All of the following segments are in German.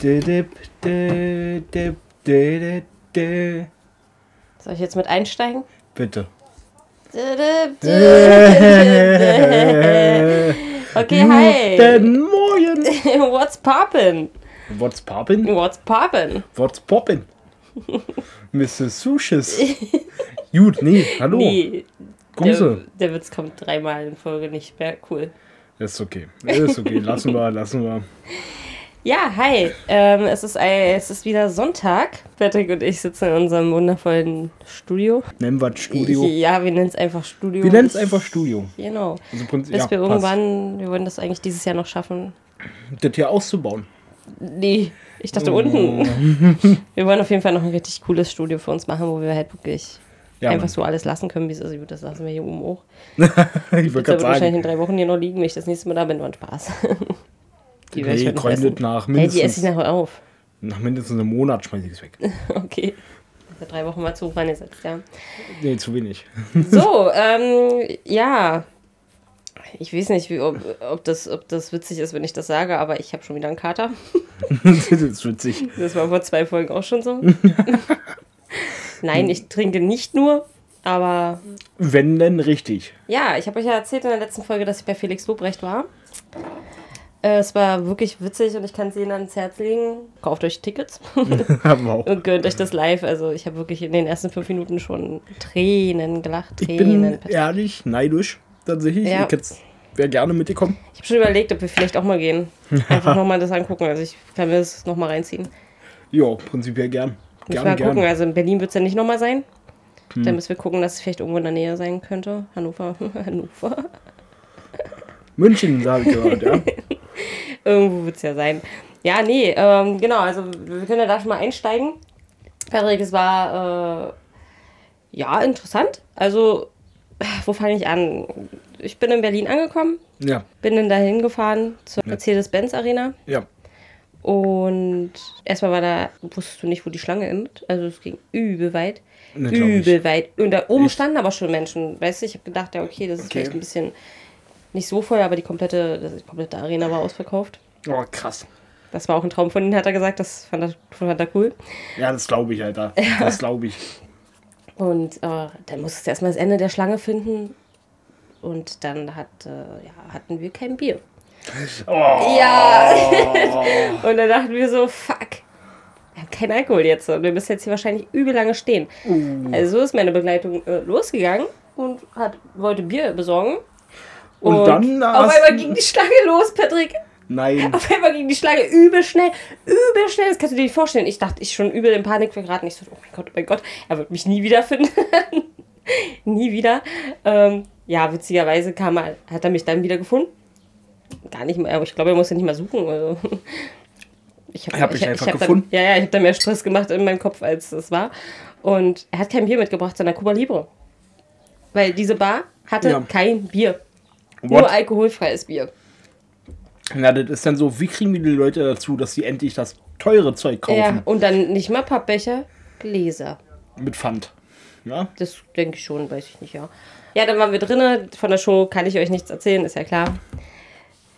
Soll ich jetzt mit einsteigen? Bitte. Okay, hi. Guten Morgen. What's poppin'? What's poppin'? What's poppin'? What's poppin'? Mrs. Sushis. Gut, nee, hallo. Nee, der, Grüße. der Witz kommt dreimal in Folge nicht mehr. Cool. Ist okay. Ist okay. Lassen wir, lassen wir. Ja, hi. Ähm, es, ist ein, es ist wieder Sonntag. Patrick und ich sitzen in unserem wundervollen Studio. Nennen wir das Studio. Ja, wir nennen es einfach Studio. Wir nennen es einfach Studio. Genau. Also, Prinzip- Bis ja, wir passt. irgendwann, wir wollen das eigentlich dieses Jahr noch schaffen. Das hier auszubauen. Nee, ich dachte Oh. unten. Wir wollen auf jeden Fall noch ein richtig cooles Studio für uns machen, wo wir halt wirklich Ja, einfach Mann. so alles lassen können, wie es ist. Gut, das lassen wir hier oben auch. ich Das würde wird gerade wahrscheinlich in sagen. drei Wochen hier noch liegen, wenn ich das nächste Mal da bin. War ein Spaß. Die ich Nee, gründet essen. nach Hey, die esse ich mindestens, nachher auf. nach mindestens einem Monat schmeiße ich es weg. Okay. Für drei Wochen mal zu rangesetzt, ja. Nee, zu wenig. So, ähm, ja. Ich weiß nicht, wie, ob, ob, das, ob das witzig ist, wenn ich das sage, aber ich habe schon wieder einen Kater. das ist witzig. Das war vor zwei Folgen auch schon so. Nein, ich trinke nicht nur, aber Wenn denn richtig. ja, ich habe euch ja erzählt in der letzten Folge, dass ich bei Felix Lobrecht war. Äh, Es war wirklich witzig und ich kann es Ihnen ans Herz legen. Kauft euch Tickets Haben wir auch. und gönnt euch das live. Also ich habe wirklich in den ersten fünf Minuten schon Tränen gelacht. Ich Tränen. bin ehrlich neidisch, tatsächlich. Ja. Ich wäre gerne mitgekommen. Ich habe schon überlegt, ob wir vielleicht auch mal gehen. Einfach nochmal das angucken. Also ich kann mir das nochmal reinziehen. Ja, prinzipiell gern. Müssen wir Gern, mal gucken. Also in Berlin wird es ja nicht nochmal sein. Dann müssen wir gucken, dass es vielleicht irgendwo in der Nähe sein könnte. Hannover. Hannover. München, habe ich gehört, ja. Irgendwo wird es ja sein. Ja, nee, ähm, genau, also wir können ja da schon mal einsteigen. Patrick, es war äh, ja interessant. Also, wo fange ich an? Ich bin in Berlin angekommen, Ja, bin dann dahin gefahren zur Mercedes-Benz Arena ja. und erstmal war da, wusstest du nicht, wo die Schlange endet. Also es ging übel weit. Ne, ich. übel weit. Und da oben Echt? standen aber schon Menschen. Weißt du, ich habe gedacht, ja, okay, das ist Okay. vielleicht ein bisschen nicht so voll, aber die komplette, die komplette Arena war ausverkauft. Oh, krass. Das war auch ein Traum von ihnen, hat er gesagt. Das fand er, fand er cool. Ja, das glaube ich, Alter. Das glaube ich. Und äh, dann musstest du erstmal das Ende der Schlange finden. Und dann hat, äh, ja, hatten wir kein Bier. Oh, Ja. und dann dachten wir so, fuck. Wir haben keinen Alkohol jetzt. Und wir müssen jetzt hier wahrscheinlich übel lange stehen. Also so ist meine Begleitung äh, losgegangen und hat, wollte Bier besorgen. Und dann Auf einmal ging die Schlange los, Patrick. Nein. Auf einmal ging die Schlange übel schnell, übel schnell. Das kannst du dir nicht vorstellen. Ich dachte, ich schon übel in Panik geraten. Ich so, oh mein Gott, oh mein Gott, er wird mich nie wiederfinden. nie wieder. Ähm, ja, witzigerweise kam er, hat er mich dann wieder gefunden. Gar nicht mehr, aber ich glaube, er musste nicht mal suchen. Also. Ich Er hat mich einfach hab gefunden? Dann, ja, ja, ich habe da mehr Stress gemacht in meinem Kopf, als es war. Und er hat kein Bier mitgebracht, sondern Cuba Libre. Weil diese Bar hatte Ja. kein Bier. Nur What? alkoholfreies Bier. Na, das ist dann so, wie kriegen wir die Leute dazu, dass sie endlich das teure Zeug kaufen? Ja, und dann nicht mal Pappbecher, Gläser. Mit Pfand. Ja? Das denke ich schon, weiß ich nicht, ja. Ja, dann waren wir drinnen. Von der Show kann ich euch nichts erzählen, ist ja klar.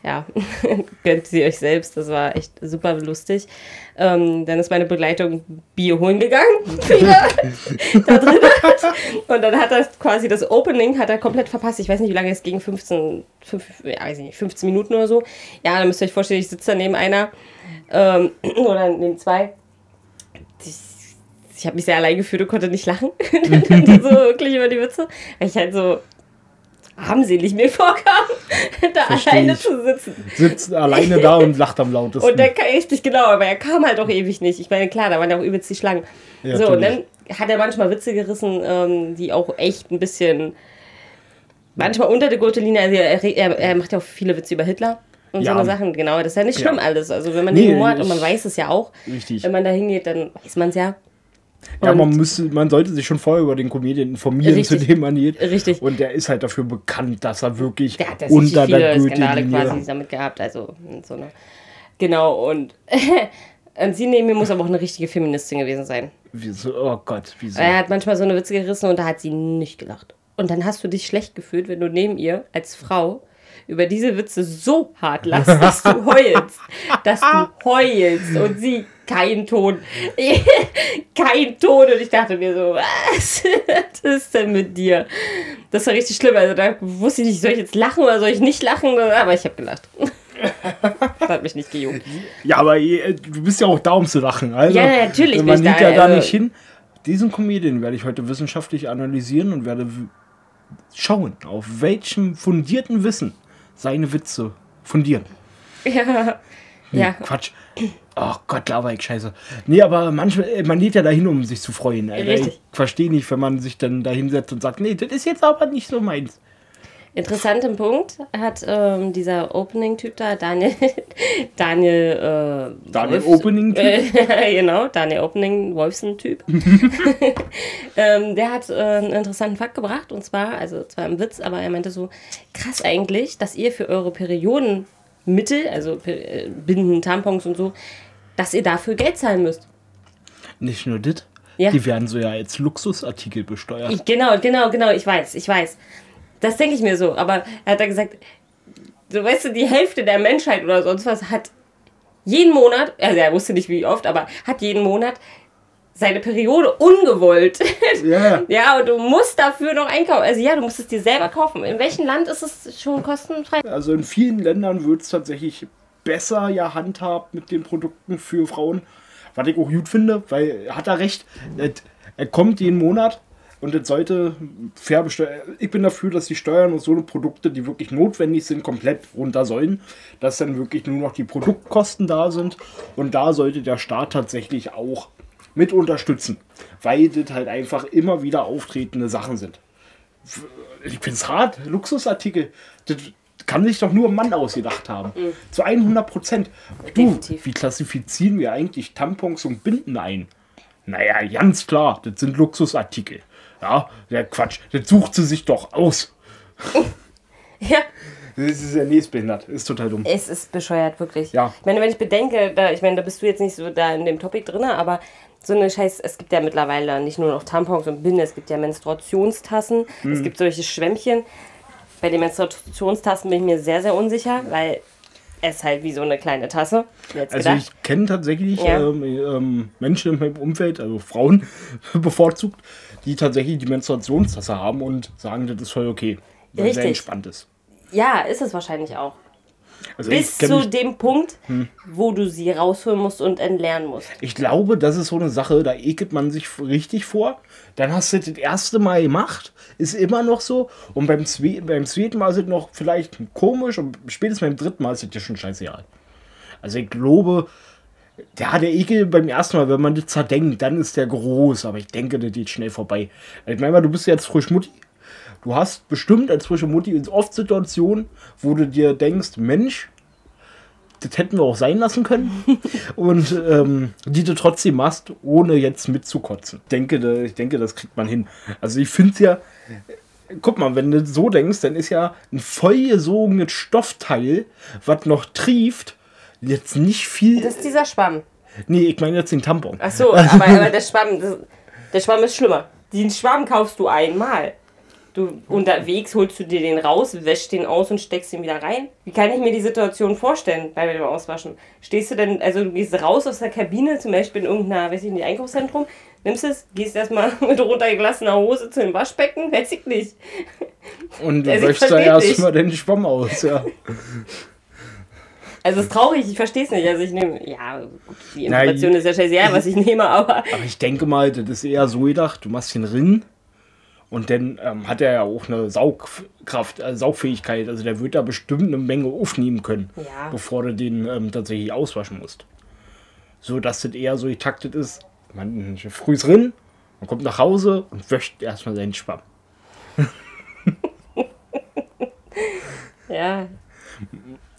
Ja, gönnt sie euch selbst. Das war echt super lustig. Ähm, dann ist meine Begleitung Bier holen gegangen. Wieder da drin. Und dann hat er quasi das Opening hat er komplett verpasst. Ich weiß nicht, wie lange es ging. 15, 5, ja, weiß ich nicht, 15 Minuten oder so. Ja, dann müsst ihr euch vorstellen, ich sitze da neben einer ähm, oder neben zwei. Ich, ich habe mich sehr allein gefühlt und konnte nicht lachen. so wirklich über die Witze. Weil ich halt so armselig mir vorkam, da Versteh alleine ich. zu sitzen. Sitzt alleine da und lacht am lautesten. Und dann kam richtig genau, aber er kam halt auch ewig nicht. Ich meine, klar, da waren ja auch übelst die Schlangen. Ja, so, und dann hat er manchmal Witze gerissen, ähm, die auch echt ein bisschen, manchmal unter der Gürtellinie, also er, er, er macht ja auch viele Witze über Hitler und Ja. so eine Sachen, genau. Das ist ja nicht schlimm Ja. alles. Also wenn man Nee, den Humor hat und man weiß es ja auch, Richtig. wenn man da hingeht, dann weiß man es ja. Ja, man, müsste, man sollte sich schon vorher über den Comedian informieren, Richtig. zu dem man geht. Richtig. Und der ist halt dafür bekannt, dass er wirklich Der hat richtig unter der viele Skandale quasi damit gehabt. Also so eine. Genau, und, und sie neben mir muss aber auch eine richtige Feministin gewesen sein. Wieso? Oh Gott, wieso? Er hat manchmal so eine Witze gerissen und da hat sie nicht gelacht. Und dann hast du dich schlecht gefühlt, wenn du neben ihr als Frau über diese Witze so hart lassen, dass du heulst. dass du heulst und sie kein Ton. kein Ton. Und ich dachte mir so, was, was ist denn mit dir? Das war richtig schlimm. Also da wusste ich nicht, soll ich jetzt lachen oder soll ich nicht lachen? Aber ich habe gelacht. das hat mich nicht gejuckt. Ja, aber äh, du bist ja auch da, um zu lachen. Also, Ja, natürlich Man liegt da, ja da also- nicht hin. Diesen Comedian werde ich heute wissenschaftlich analysieren und werde schauen, auf welchem fundierten Wissen seine Witze fundieren. Ja. Ja. Quatsch. Oh Gott, laber ich scheiße. Nee, aber manchmal, äh, man geht ja dahin, um sich zu freuen. Alter. Richtig. Ich verstehe nicht, wenn man sich dann da hinsetzt und sagt, nee, das ist jetzt aber nicht so meins. Interessanten Punkt hat ähm, dieser Opening-Typ da, Daniel, Daniel, äh, Daniel Opening-Typ? Äh, genau, Daniel Opening Wolfson-Typ. ähm, der hat äh, einen interessanten Fakt gebracht und zwar, also zwar im Witz, aber er meinte so, krass eigentlich, dass ihr für eure Periodenmittel, also äh, Binden, Tampons und so, dass ihr dafür Geld zahlen müsst. Nicht nur das. Ja. Die werden so ja als Luxusartikel besteuert. Ich, genau, genau, genau, ich weiß, ich weiß. Das denke ich mir so. Aber er hat da gesagt, so weißt du, die Hälfte der Menschheit oder sonst was hat jeden Monat, also er wusste nicht wie oft, aber hat jeden Monat seine Periode ungewollt. Ja. ja, und du musst dafür noch einkaufen. Also ja, du musst es dir selber kaufen. In welchem Land ist es schon kostenfrei? Also in vielen Ländern wird es tatsächlich besser ja handhabt mit den Produkten für Frauen. Was ich auch gut finde, weil hat er recht. Er kommt jeden Monat und es sollte fair besteuert. Ich bin dafür, dass die Steuern und so Produkte, die wirklich notwendig sind, komplett runter sollen. Dass dann wirklich nur noch die Produktkosten da sind. Und da sollte der Staat tatsächlich auch mit unterstützen. Weil das halt einfach immer wieder auftretende Sachen sind ich find's hart, Luxusartikel. Das kann sich doch nur ein Mann ausgedacht haben. Zu 100 Prozent. Du, Definitiv. wie klassifizieren wir eigentlich Tampons und Binden ein? Naja, ganz klar, das sind Luxusartikel. Ja, der Quatsch, das sucht sie sich doch aus. Ja, Das ist ja nächstbehindert, ist total dumm. es ist bescheuert, wirklich. Ja. Ich meine, wenn ich bedenke, da, ich meine, da bist du jetzt nicht so da in dem Topic drin, aber so eine Scheiß, es gibt ja mittlerweile nicht nur noch Tampons und Binden, es gibt ja Menstruationstassen, Mhm. es gibt solche Schwämmchen. Bei den Menstruationstassen bin ich mir sehr, sehr unsicher, weil es halt wie so eine kleine Tasse. Also gedacht. ich kenne tatsächlich Ja. ähm, ähm, Menschen in meinem Umfeld, also Frauen bevorzugt, die tatsächlich die Menstruationstasse haben und sagen, das ist voll okay. Weil sehr Richtig. entspannt ist. ja, ist es wahrscheinlich auch. Also Bis zu mich- dem Punkt, Hm. wo du sie rausholen musst und entleeren musst. Ich glaube, das ist so eine Sache, da ekelt man sich richtig vor. Dann hast du das erste Mal gemacht, ist immer noch so. Und beim, zwe beim zweiten Mal ist es noch vielleicht komisch und spätestens beim dritten Mal ist es dir schon scheißegal. Also ich glaube, ja, der Ekel beim ersten Mal, wenn man das zerdenkt, dann ist der groß. Aber ich denke, das geht schnell vorbei. Ich meine mal, du bist jetzt frisch Mutti. Du hast bestimmt als frische Mutti oft Situationen, wo du dir denkst, Mensch, das hätten wir auch sein lassen können. und ähm, die du trotzdem machst, ohne jetzt mitzukotzen. Ich denke, ich denke, das kriegt man hin. Also ich finde es ja, guck mal, wenn du so denkst, dann ist ja ein vollgesogenes Stoffteil, was noch trieft, jetzt nicht viel. Das ist dieser Schwamm. nee, ich meine jetzt den Tampon. Ach so, aber, aber der Schwamm, das, der Schwamm ist schlimmer. Den Schwamm kaufst du einmal. Du unterwegs holst du dir den raus, wäschst den aus und steckst ihn wieder rein. Wie kann ich mir die Situation vorstellen bei dem Auswaschen? Stehst du denn, also du gehst raus aus der Kabine, zum Beispiel in irgendeiner, weiß ich nicht, Einkaufszentrum, nimmst es, gehst erstmal mit runtergelassener Hose zu dem Waschbecken, weiß ich nicht. Und du Also wäschst da erstmal den Schwamm aus, ja. Also es ist traurig, ich verstehe es nicht. Also ich nehme, ja, gut, die Information ist ja scheißegal, was ich nehme, aber Aber ich denke mal, das ist eher so gedacht, du machst den Ring und dann ähm, hat er ja auch eine Saugkraft, äh, Saugfähigkeit. Also der wird da bestimmt eine Menge aufnehmen können, Ja. bevor du den ähm, tatsächlich auswaschen musst. So dass das eher so getaktet ist, man früh drin, man kommt nach Hause und wäscht erstmal seinen Schwamm. ja.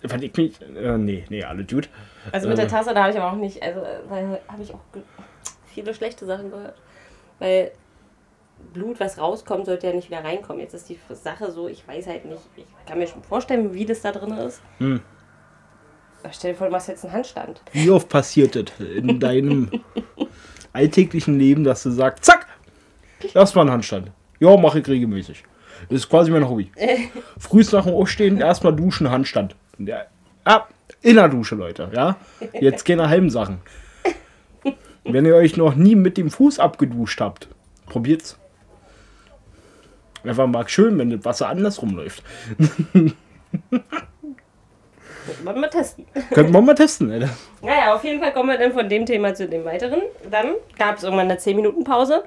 Fand ich mich, äh, nee, nee, alle gut. Also mit Äh. der Tasse, da habe ich aber auch nicht, also äh, habe ich auch viele schlechte Sachen gehört. Weil Blut, was rauskommt, sollte ja nicht wieder reinkommen. Jetzt ist die Sache so, ich weiß halt nicht, ich kann mir schon vorstellen, wie das da drin ist. Hm. Stell dir vor, du machst jetzt einen Handstand. Wie oft passiert das in deinem alltäglichen Leben, dass du sagst, zack, lass mal einen Handstand. Ja, mache ich regelmäßig. Das ist quasi mein Hobby. Frühst nach dem Aufstehen erstmal duschen, Handstand. Ja, ah, in der Dusche, Leute. Ja, jetzt keine halben Sachen. Wenn ihr euch noch nie mit dem Fuß abgeduscht habt, probiert's. Einfach mal schön, wenn das Wasser andersrum läuft. Wollen wir mal testen. Könnten wir mal testen, Alter. Naja, auf jeden Fall kommen wir dann von dem Thema zu dem weiteren. Dann gab es irgendwann eine 10-Minuten-Pause.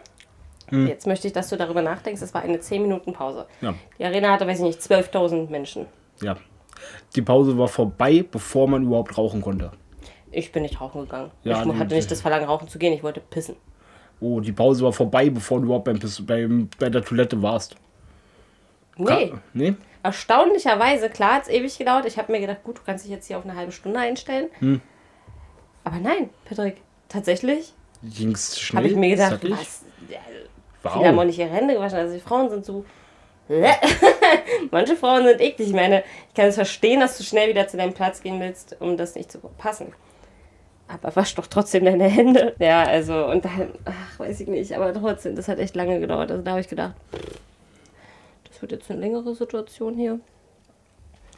Hm. Jetzt möchte ich, dass du darüber nachdenkst. Es war eine 10-Minuten-Pause. Ja. Die Arena hatte, weiß ich nicht, 12.000 Menschen. Ja. Die Pause war vorbei, bevor man überhaupt rauchen konnte. Ich bin nicht rauchen gegangen. Ja, ich hatte nicht das Verlangen, rauchen zu gehen. Ich wollte pissen. Oh, die Pause war vorbei, bevor du überhaupt beim, beim, bei der Toilette warst. Nee. Ka- Nee? Erstaunlicherweise, klar hat es ewig gedauert. Ich habe mir gedacht, gut, du kannst dich jetzt hier auf eine halbe Stunde einstellen. Hm. Aber nein, Patrick, tatsächlich Ging's schnell? habe ich mir gedacht, was? Ja, Viele haben auch Wow. nicht ihre Hände gewaschen. Also die Frauen sind so. Manche Frauen sind eklig. Ich meine, ich kann es verstehen, dass du schnell wieder zu deinem Platz gehen willst, um das nicht zu verpassen. Aber wasch doch trotzdem deine Hände. Ja, also, und dann, ach, weiß ich nicht, aber trotzdem, das hat echt lange gedauert. Also da habe ich gedacht, das wird jetzt eine längere Situation hier.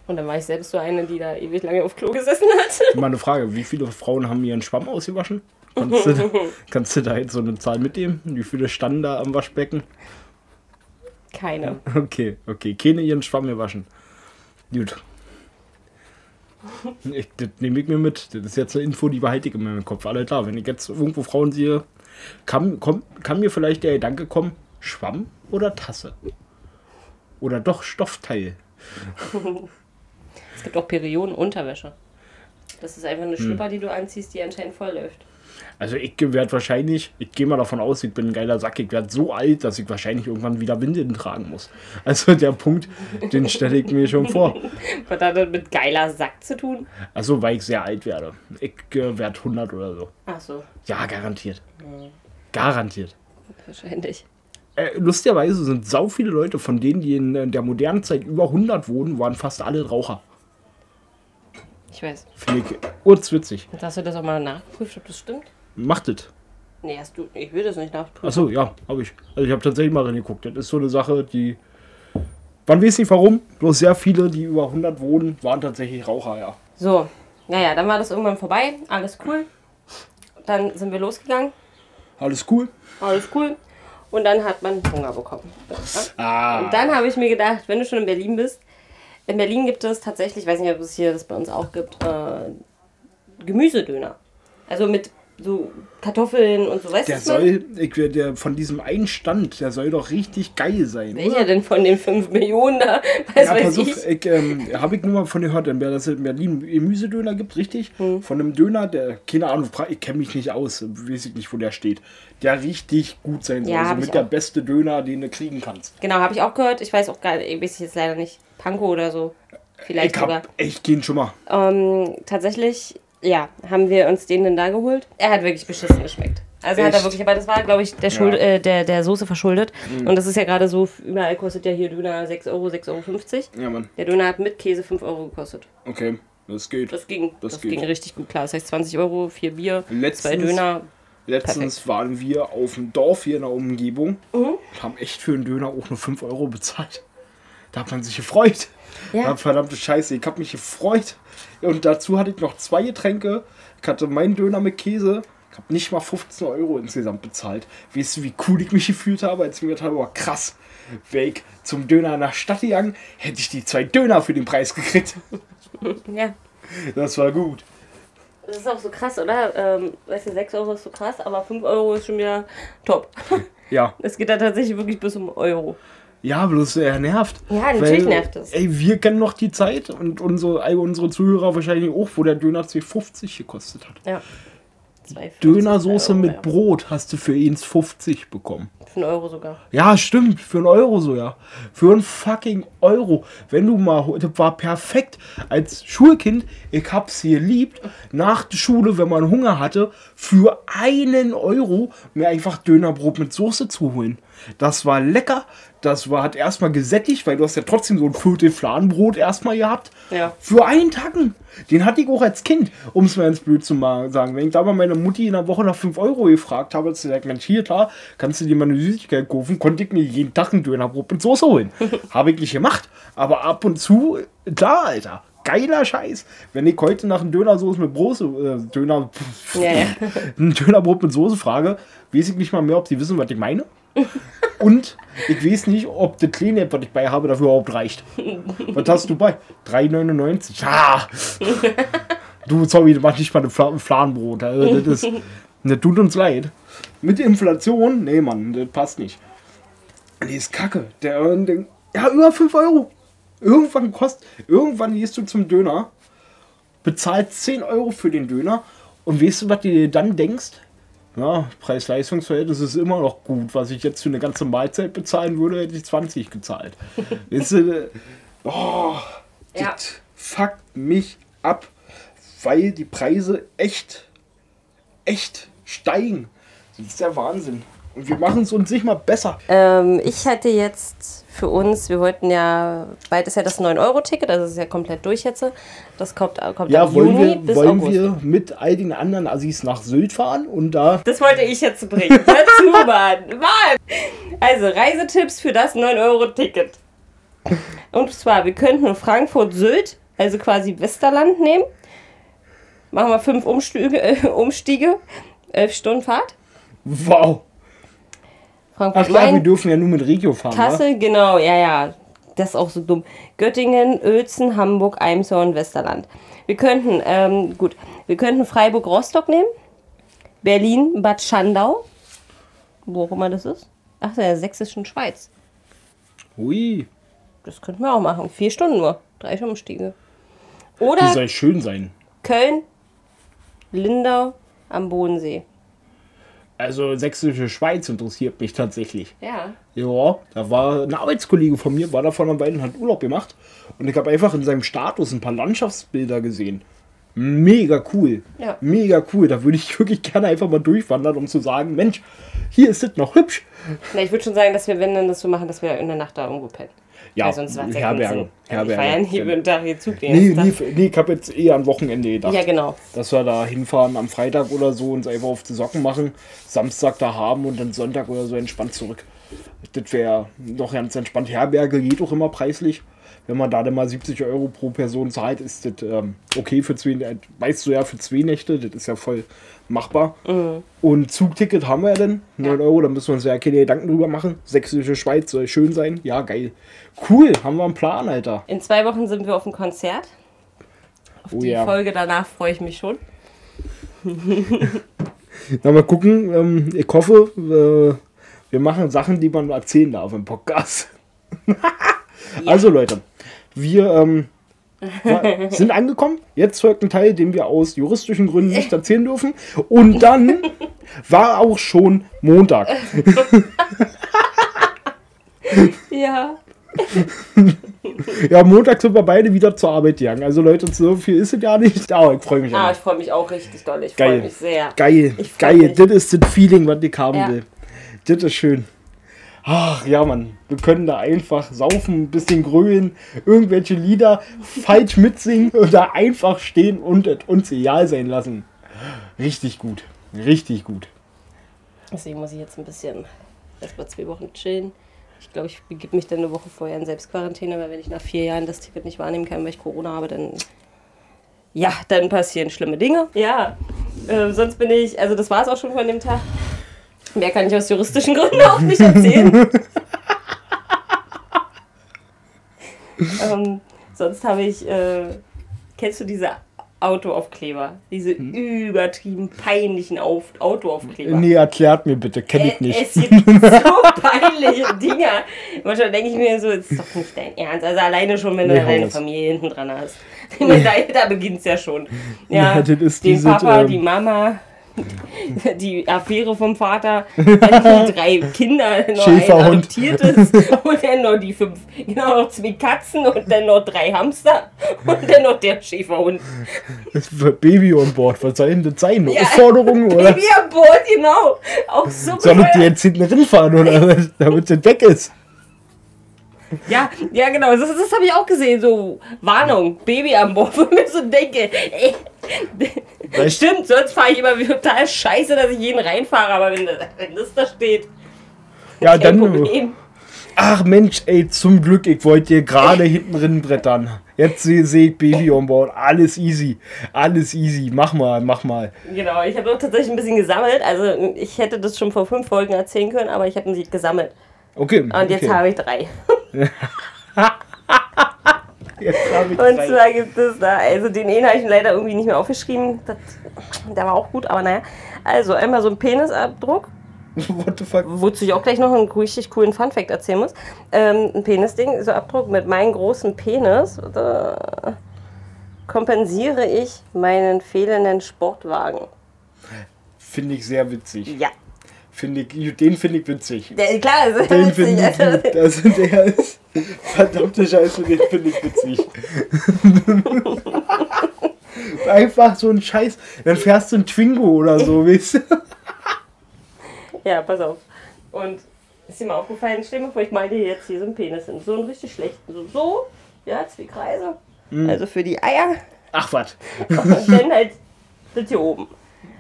Und dann war ich selbst so eine, die da ewig lange auf Klo gesessen hat. Mal eine Frage, wie viele Frauen haben ihren Schwamm ausgewaschen? Kannst du, da- kannst du da jetzt so eine Zahl mitnehmen? Wie viele standen da am Waschbecken? Keine. Okay, okay. Keine ihren Schwamm gewaschen. Gut. Ich, das nehme ich mir mit. Das ist jetzt eine Info, die behalte ich in meinem Kopf. Alle klar, wenn ich jetzt irgendwo Frauen sehe, kann, komm, kann mir vielleicht der Gedanke kommen, Schwamm oder Tasse? Oder doch Stoffteil? Es gibt auch Periodenunterwäsche. Das ist einfach eine Hm. Schlipper, die du anziehst, die anscheinend voll läuft. Also ich werde wahrscheinlich, ich gehe mal davon aus, ich bin ein geiler Sack, ich werde so alt, dass ich wahrscheinlich irgendwann wieder Windeln tragen muss. Also der Punkt, den stelle ich mir schon vor. Was hat das mit geiler Sack zu tun? Also weil ich sehr alt werde. Ich äh, werde 100 oder so. Ach so, Ja, garantiert. Garantiert. wahrscheinlich. Äh, lustigerweise sind sau viele Leute von denen, die in äh, der modernen Zeit über 100 wohnen, waren fast alle Raucher. Ich weiß. Finde ich urzwitzig. Und hast du das auch mal nachgeprüft, ob das stimmt? Macht es. Nee, hast du. Ich will das nicht nachprüfen. Achso, ja, habe ich. Also ich habe tatsächlich mal reingeguckt. Das ist so eine Sache, die. Man weiß nicht warum, bloß sehr viele, die über 100 wohnen, waren tatsächlich Raucher, ja. So, naja, dann war das irgendwann vorbei. Alles cool. Dann sind wir losgegangen. Alles cool. Alles cool. Und dann hat man Hunger bekommen. Ja? Ah, Und dann habe ich mir gedacht, wenn du schon in Berlin bist, in Berlin gibt es tatsächlich, ich weiß nicht, ob es hier das bei uns auch gibt, äh, Gemüsedöner. Also mit so Kartoffeln und so, weißt der du? ich soll, ich, der von diesem einen Stand, der soll doch richtig geil sein. meine? oder? Welcher denn von den 5 Millionen da? Was Ja, weiß ich. ich, ähm, habe ich nur mal von gehört, dass es in Berlin Gemüsedöner gibt, richtig? Hm. Von einem Döner, der, keine Ahnung, ich kenne mich nicht aus, weiß ich nicht, wo der steht, der richtig gut sein soll. Ja, also mit ich der beste Döner, den du kriegen kannst. Genau, habe ich auch gehört. Ich weiß auch gar nicht, ich weiß jetzt leider nicht. Panko oder so. Vielleicht Ich sogar. hab echt keinen Schimmer. Ähm, tatsächlich, ja, haben wir uns den denn da geholt. Er hat wirklich beschissen geschmeckt. Also hat er Echt? wirklich, aber das war, glaube ich, der, Schuld, Ja. äh, der, der Soße verschuldet. Und das ist ja gerade so, überall kostet ja hier Döner 6 Euro, 6,50 Euro. Ja, Mann. Der Döner hat mit Käse 5 Euro gekostet. Okay, das geht. Das ging, das, Das geht. ging richtig gut klar. Das heißt 20 Euro, vier Bier, zwei Letztens- Döner. Letztens waren wir auf dem Dorf hier in der Umgebung Mhm. und haben echt für einen Döner auch nur 5 Euro bezahlt. Da hat man sich gefreut. Ja. Verdammte Scheiße, ich habe mich gefreut. Und dazu hatte ich noch zwei Getränke. Ich hatte meinen Döner mit Käse. Ich habe nicht mal 15 Euro insgesamt bezahlt. Weißt du, wie cool ich mich gefühlt habe, als ich mir gedacht habe, oh, krass. Wäre ich zum Döner nach Stadt gegangen, hätte ich die zwei Döner für den Preis gekriegt. Ja. Das war gut. Das ist auch so krass, oder? Ähm, weißt du, 6 Euro ist so krass, aber 5 Euro ist schon wieder top. Ja. Es geht da tatsächlich wirklich bis um Euro. Ja, bloß er nervt. Ja, natürlich nervt es. Ey, wir kennen noch die Zeit und unsere, all unsere Zuhörer wahrscheinlich auch, wo der Döner 2,50 gekostet hat. Ja. 2,50 Dönersoße Euro, mit ja. Brot hast du für 1,50 bekommen. Für einen Euro sogar. Ja, stimmt, für einen Euro so, ja. Für einen fucking Euro. Wenn du mal, das war perfekt. Als Schulkind, ich hab's hier geliebt, nach der Schule, wenn man Hunger hatte, für einen Euro mir einfach Dönerbrot mit Soße zu holen. Das war lecker. Das war, hat erstmal gesättigt, weil du hast ja trotzdem so ein Viertel Fladenbrot erstmal gehabt. Ja. Für einen Tacken. Den hatte ich auch als Kind, um es mal ins Blöd zu sagen. Wenn ich da mal meine Mutti in der Woche nach 5 Euro gefragt habe, hat sie gesagt, Mensch, hier, da, kannst du dir mal eine Süßigkeit kaufen, konnte ich mir jeden Tag ein Dönerbrot mit Soße holen. habe ich nicht gemacht. Aber ab und zu, klar, Alter. Geiler Scheiß. Wenn ich heute nach einem Dönersoße mit Soße, äh, Döner, ja. ein Dönerbrot mit Soße frage, weiß ich nicht mal mehr, ob sie wissen, was ich meine. Und ich weiß nicht, ob das kleine, was ich bei habe, dafür überhaupt reicht. Was hast du bei? 3,99. Ja. Du, sorry, du machst nicht mal ein Fla Fladenbrot. Also, das, ist, das tut uns leid. Mit Inflation, nee, Mann, das passt nicht. Die ist kacke. Der, der, ja, über 5 Euro. Irgendwann kostet, irgendwann gehst du zum Döner, bezahlst 10 Euro für den Döner und weißt du, was du dir dann denkst? Ja, Preis-Leistungs-Verhältnis ist immer noch gut. Was ich jetzt für eine ganze Mahlzeit bezahlen würde, hätte ich 20 gezahlt. weißt du, äh, oh, Ja. das fuckt mich ab, weil die Preise echt, echt steigen. Das ist der Wahnsinn. Und wir machen es uns nicht mal besser. Ähm, ich hätte jetzt für uns, wir wollten ja, bald ist ja das 9-Euro-Ticket, also das ist ja komplett durch jetzt. Das kommt, kommt Ja, wollen Juni wir, bis wollen August. wir mit all den anderen Assis nach Sylt fahren und da. Das wollte ich jetzt bringen. Dazu, Mann. Mann. Also, Reisetipps für das 9-Euro-Ticket. Und zwar, wir könnten Frankfurt-Sylt, also quasi Westerland nehmen. Machen wir fünf Umstiege, äh, Umstiege elf Stunden Fahrt. Wow! Ach Frankfurt ja, wir Main, dürfen ja nur mit Regio fahren. Kassel, genau, ja, ja. Das ist auch so dumm. Göttingen, Uelzen, Hamburg, Eimsor und Westerland. Wir könnten, ähm, gut, wir könnten Freiburg-Rostock nehmen. Berlin, Bad Schandau. Wo auch immer das ist. Ach, der sächsischen Schweiz. Hui, Das könnten wir auch machen. Vier Stunden nur. Drei Umstiege. die Oder soll schön sein. Köln, Lindau am Bodensee. Also sächsische Schweiz interessiert mich tatsächlich. Ja. Ja, da war ein Arbeitskollege von mir, war da vor einer Weile und hat Urlaub gemacht. Und ich habe einfach in seinem Status ein paar Landschaftsbilder gesehen. Mega cool. Ja. Mega cool. Da würde ich wirklich gerne einfach mal durchwandern, um zu sagen, Mensch, hier ist es noch hübsch. Na, ich würde schon sagen, dass wir, wenn dann das so machen, dass wir in der Nacht da irgendwo pennen. Ja, Weil sonst macht's ja keinen Herberge. Sinn. Also ich war ja Herberge. nicht jeden Tag hier Zug den Nee, nee, nee, ich habe jetzt eher am Wochenende gedacht. Ja, genau. Dass wir da hinfahren am Freitag oder so und es einfach auf die Socken machen, Samstag da haben und dann Sonntag oder so entspannt zurück. Das wäre noch ganz entspannt. Herberge geht auch immer preislich. Wenn man da dann mal 70 Euro pro Person zahlt, ist das ähm, okay für zwei, äh, weißt du ja, für zwei Nächte, das ist ja voll machbar. Und Zugticket haben wir ja dann, 9 Euro, da müssen wir uns ja keine Gedanken drüber machen. Sächsische Schweiz soll schön sein, ja geil. Cool, haben wir einen Plan, Alter. In zwei Wochen sind wir auf dem Konzert. Auf Oh die ja. Folge danach freue ich mich schon. Na, mal gucken. Ähm, ich hoffe, äh, wir machen Sachen, die man erzählen darf im Podcast. Also, Leute, wir ähm, sind angekommen. Jetzt folgt ein Teil, den wir aus juristischen Gründen nicht erzählen dürfen. Und dann war auch schon Montag. Ja. Ja, Montag sind wir beide wieder zur Arbeit gegangen. Also, Leute, so viel ist es ja nicht. Aber ich freue mich Ah, einfach. ich freue mich auch richtig doll. Ich freue Geil. mich sehr. Geil, geil. mich. Das ist das Feeling, was ich haben Ja. will. Das ist schön. Ach ja, Mann. Wir können da einfach saufen, ein bisschen grölen, irgendwelche Lieder falsch mitsingen und da einfach stehen und uns egal sein lassen. Richtig gut. Richtig gut. Deswegen muss ich jetzt ein bisschen erst mal zwei Wochen chillen. Ich glaube, ich begebe mich dann eine Woche vorher in Selbstquarantäne, weil wenn ich nach vier Jahren das Ticket nicht wahrnehmen kann, weil ich Corona habe, dann ja, dann passieren schlimme Dinge. Ja, äh, sonst bin ich, also das war es auch schon von dem Tag. Mehr kann ich aus juristischen Gründen auch nicht erzählen. ähm, sonst habe ich, äh, kennst du diese Autoaufkleber? Diese übertrieben peinlichen Auf Autoaufkleber. Nee, erklärt mir bitte. Kenn ich Äh, nicht. Es gibt so peinliche Dinger. Manchmal denke ich mir so, ist doch nicht dein Ernst. Also alleine schon, wenn du Nee, hau deine. Familie hinten dran hast. Da, da beginnt es ja schon. Ja, Ja, das ist den diese, Papa, ähm, die Mama, die Affäre vom Vater, drei Kinder, noch ein adoptiertes und dann noch die fünf, genau noch zwei Katzen und dann noch drei Hamster und dann noch der Schäferhund. Baby on Board, was soll denn das sein? Ja. Aufforderung oder? Baby an Bord, genau. Auch so Soll ich die jetzt hinten rinfahren oder damit es weg ist? Ja, ja, genau. Das, das habe ich auch gesehen. So, Warnung, Baby an Bord. Wo ich mir so denke, ey, Weißt- stimmt, sonst fahre ich immer wie total scheiße, dass ich jeden reinfahre. Aber wenn das, wenn das da steht, Ja, kein dann. Problem. Ach Mensch, ey, zum Glück, ich wollte dir gerade hinten drin brettern. Jetzt sehe seh ich Baby on Board. Alles easy. Alles easy. Mach mal, mach mal. Genau, ich habe auch tatsächlich ein bisschen gesammelt. Also ich hätte das schon vor fünf Folgen erzählen können, aber ich habe sie gesammelt. Okay. Und okay. jetzt habe ich drei. Und zwar gibt es da, also den einen habe ich leider irgendwie nicht mehr aufgeschrieben. Das, der war auch gut, aber naja. Also einmal so ein Penisabdruck, What the fuck? wozu ich auch gleich noch einen richtig coolen Funfact erzählen muss. Ähm, ein Penisding, so Abdruck mit meinem großen Penis. Da kompensiere ich meinen fehlenden Sportwagen. Finde ich sehr witzig. Ja, Finde ich, den finde ich witzig. der, klar, ist Den witzig. finde ich Also. Also der ist verdammte Scheiße, den finde ich witzig. Einfach so ein Scheiß. Dann fährst du ein Twingo oder so, weißt du? Ja, pass auf. Und ist dir mal aufgefallen, stell mal vor, ich mal dir jetzt hier so einen Penis hin. So einen richtig schlechten. So, so ja, zwei Kreise. Mhm. Also für die Eier. Ach was. Und dann halt das hier oben.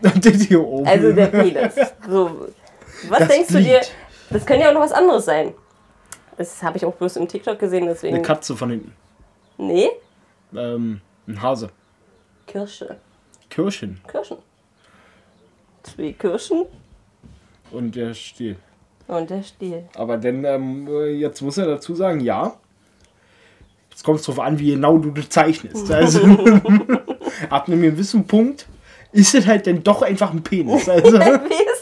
Das hier oben. Also der Penis. So. Was Das denkst du dir? Das könnte ja auch noch was anderes sein. Das habe ich auch bloß im TikTok gesehen, deswegen. Eine Katze von hinten. Nee, Ähm, ein Hase. Kirsche. Kirschen. Kirschen. Zwei Kirschen Und der Stiel. und der Stiel. Aber denn, ähm, jetzt muss er dazu sagen, ja. Jetzt kommt es drauf an, wie genau du das zeichnest. Also, ab einem gewissen Punkt ist es halt dann doch einfach ein Penis. Also, Wie ist?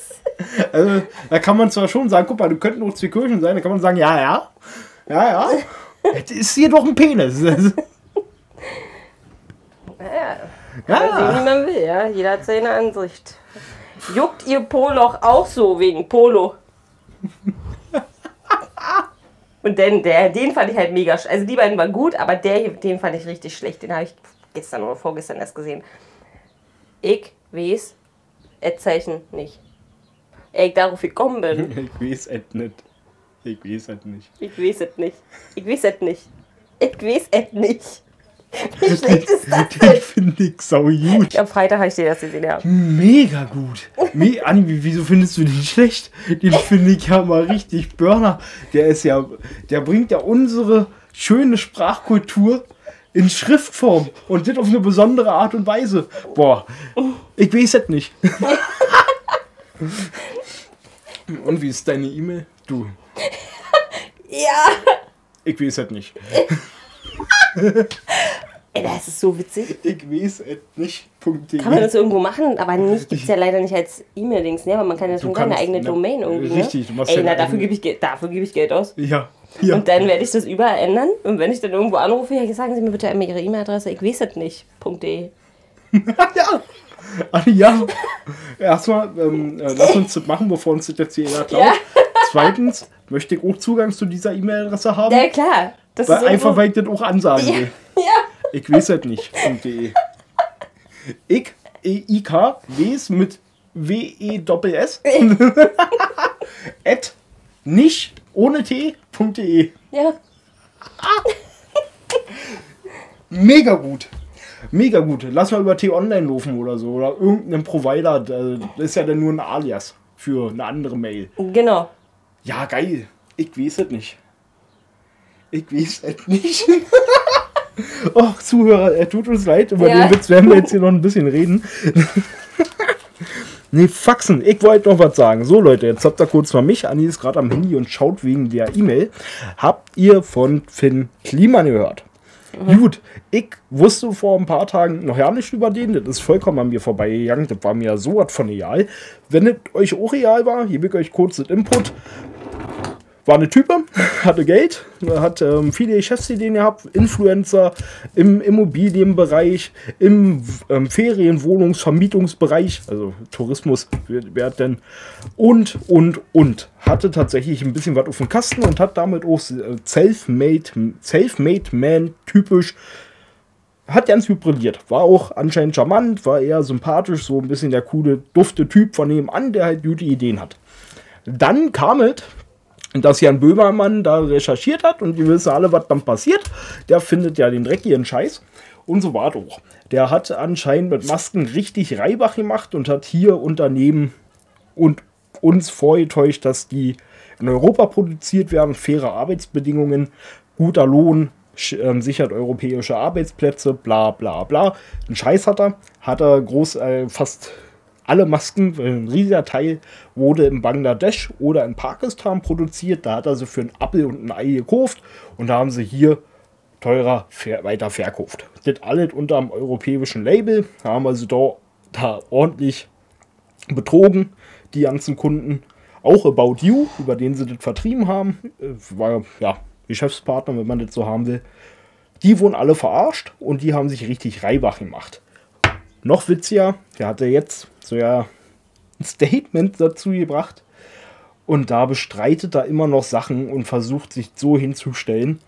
Also da kann man zwar schon sagen, guck mal, du könnten auch zwei Kirchen sein, da kann man sagen, ja, ja. Ja, ja. Das ist hier doch ein Penis. Also, Ja. Sehen, ja. wie man will, ja. Jeder hat seine Ansicht. Juckt ihr Poloch auch so wegen Polo? Und denn der, den fand ich halt mega. Also die beiden waren gut, aber der hier, den fand ich richtig schlecht. Den habe ich gestern oder vorgestern erst gesehen. Ich weiß, Ad-Zeichen nicht. Ey, ich darauf gekommen bin. Ich weiß es nicht. Ich weiß es nicht. Ich weiß es nicht. Ich weiß es nicht. Ich weiß es nicht. Wie schlecht ist das denn? Den finde ich sau gut. Am Freitag habe ich dir das gesehen, ja. Mega gut. Me Anni, wie- wieso findest du den schlecht? Den finde ich ja mal richtig Burner. Der ist ja, der bringt ja unsere schöne Sprachkultur in Schriftform und das auf eine besondere Art und Weise. Boah, ich weiß es nicht. Und wie ist deine E-Mail? Du, Ja! ich weiß es nicht. Ey, das ist so witzig. Ich weiß es nicht. Kann man das irgendwo machen, aber nicht, gibt es ja leider nicht als E-Mail-Dings, ne? Aber man kann ja schon seine eigene na, Domain irgendwie. Ne? richtig, du machst Ey, ja na, dafür gebe ich, dafür gebe ich Geld aus. Ja, ja. Und dann werde ich das überall ändern. Und wenn ich dann irgendwo anrufe, ja, sagen Sie mir bitte einmal Ihre E-Mail-Adresse. Ich weiß es nicht. .de. ja. Ah, ja. Erstmal, ähm, äh, lass uns das machen, bevor uns das jetzt jeder klaut. Ja. Zweitens, möchte ich auch Zugang zu dieser E-Mail-Adresse haben. Ja, klar. Das weil, ist einfach, weil ich das auch ansagen will. Ja. Ich weiß halt nicht. .de. Ich, E, I, K, weiß mit W, E, Doppel S. At nicht ohne T.de. Ja. Mega gut. Mega gut. Lass mal über T-Online laufen oder so. Oder irgendeinen Provider. Das ist ja dann nur ein Alias für eine andere Mail. Genau. Ja, geil. Ich weiß es nicht. Ich weiß es nicht. Och, Zuhörer, er tut uns leid. Über Ja. den Witz werden wir jetzt hier noch ein bisschen reden. nee, Faxen. Ich wollte noch was sagen. So, Leute, jetzt habt ihr kurz mal mich. Anni ist gerade am Handy und schaut wegen der E-Mail. Habt ihr von Finn Kliman gehört? Gut, ich wusste vor ein paar Tagen noch gar nicht über den. Das ist vollkommen an mir vorbeigegangen. Das war mir so was von egal. Wenn es euch auch real war, gebe ich euch kurz das Input. War eine Type, hatte Geld, hat ähm, viele Geschäftsideen gehabt, Influencer im Immobilienbereich, im ähm, Ferienwohnungsvermietungsbereich, also Tourismus wird denn und, und, und. Hatte tatsächlich ein bisschen was auf dem Kasten und hat damit auch äh, Self-Made Self Man typisch hat ganz hybridiert. War auch anscheinend charmant, war eher sympathisch, so ein bisschen der coole, dufte Typ von nebenan, der halt gute Ideen hat. Dann kam es, dass Jan Böhmermann da recherchiert hat und die wissen alle, was dann passiert. Der findet ja den dreckigen Scheiß und so war doch. Der hat anscheinend mit Masken richtig Reibach gemacht und hat hier Unternehmen und uns vorgetäuscht, dass die in Europa produziert werden, faire Arbeitsbedingungen, guter Lohn, ähm, sichert europäische Arbeitsplätze, bla bla bla. Ein Scheiß hat er, hat er groß, äh, fast alle Masken, ein riesiger Teil wurde in Bangladesch oder in Pakistan produziert. Da hat er sie für einen Apfel und ein Ei gekauft und da haben sie hier teurer weiter verkauft. Das alles unter dem europäischen Label. Da haben also da, da ordentlich betrogen, die ganzen Kunden. Auch About You, über den sie das vertrieben haben, äh, war ja Geschäftspartner, wenn man das so haben will. Die wurden alle verarscht und die haben sich richtig Reibach gemacht. Noch witziger, der hatte jetzt so ja ein Statement dazu gebracht und da bestreitet er immer noch Sachen und versucht sich so hinzustellen,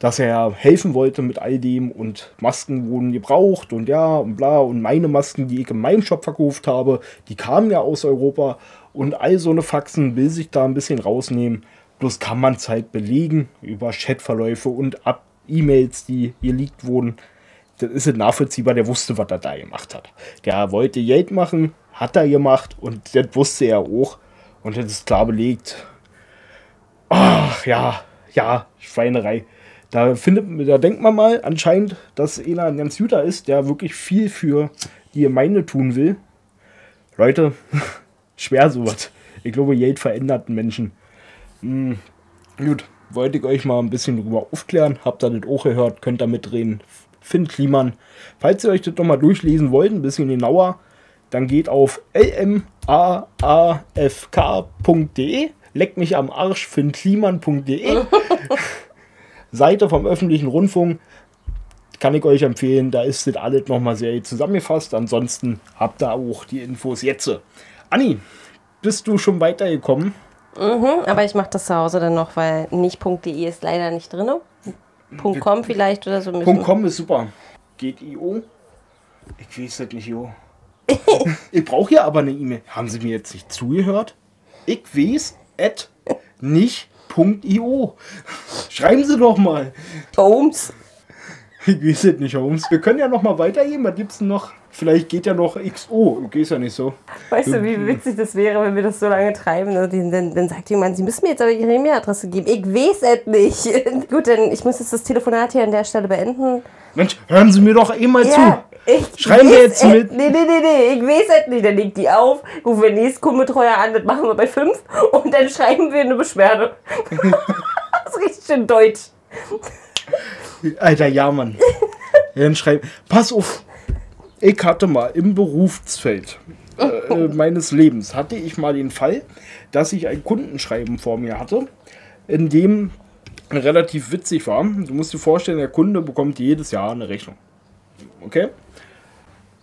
dass er helfen wollte mit all dem und Masken wurden gebraucht und ja und bla und meine Masken, die ich in meinem Shop verkauft habe, die kamen ja aus Europa und all so eine Faxen will sich da ein bisschen rausnehmen. Bloß kann man es halt belegen über Chatverläufe und ab E-Mails, die liegt wurden. Das ist nachvollziehbar, der wusste, was er da gemacht hat. Der wollte Geld machen, hat er gemacht und das wusste er auch. Und das ist klar belegt. Ach ja, ja, Schweinerei. Da, findet, da denkt man mal anscheinend, dass einer ein ganz guter ist, der wirklich viel für die Gemeinde tun will. Leute, schwer sowas. Ich glaube, Geld verändert Menschen. Hm, gut, wollte ich euch mal ein bisschen darüber aufklären. Habt ihr das auch gehört, könnt ihr mitreden. Finn Kliman. Falls ihr euch das nochmal durchlesen wollt, ein bisschen genauer, dann geht auf lmaafk.de. Leckt mich am Arsch, finnkliman.de. Seite vom öffentlichen Rundfunk. Kann ich euch empfehlen, da ist das alles nochmal sehr zusammengefasst. Ansonsten habt ihr auch die Infos jetzt. Anni, bist du schon weitergekommen? Mhm, aber ich mache das zu Hause dann noch, weil nicht.de ist leider nicht drin. .com vielleicht oder so. .com ist super. Geht IO? Ich weiß das nicht, IO. ich brauche ja aber eine E-Mail. Haben Sie mir jetzt nicht zugehört? Ich weiß at nicht.io. Schreiben Sie doch mal. Holmes. Ich weiß es nicht, Holmes. Wir können ja noch mal weitergehen. Was gibt's denn noch? Vielleicht geht ja noch XO. Geht ja nicht so. Weißt du, wie witzig das wäre, wenn wir das so lange treiben? Dann, dann sagt jemand, Sie müssen mir jetzt aber Ihre E-Mail-Adresse geben. Ich weiß es nicht. Gut, dann ich muss jetzt das Telefonat hier an der Stelle beenden. Mensch, hören Sie mir doch eh mal ja, zu. Schreiben wir jetzt mit. Nee, nee, nee, nee, ich weiß es nicht. Dann legt die auf, rufen wir nächsten Kundenbetreuer an, das machen wir bei fünf und dann schreiben wir eine Beschwerde. das ist richtig schön deutsch. Alter, ja, Mann. Dann schreiben. Pass auf, ich hatte mal im Berufsfeld äh, meines Lebens, hatte ich mal den Fall, dass ich ein Kundenschreiben vor mir hatte, in dem relativ witzig war. Du musst dir vorstellen, der Kunde bekommt jedes Jahr eine Rechnung. Okay?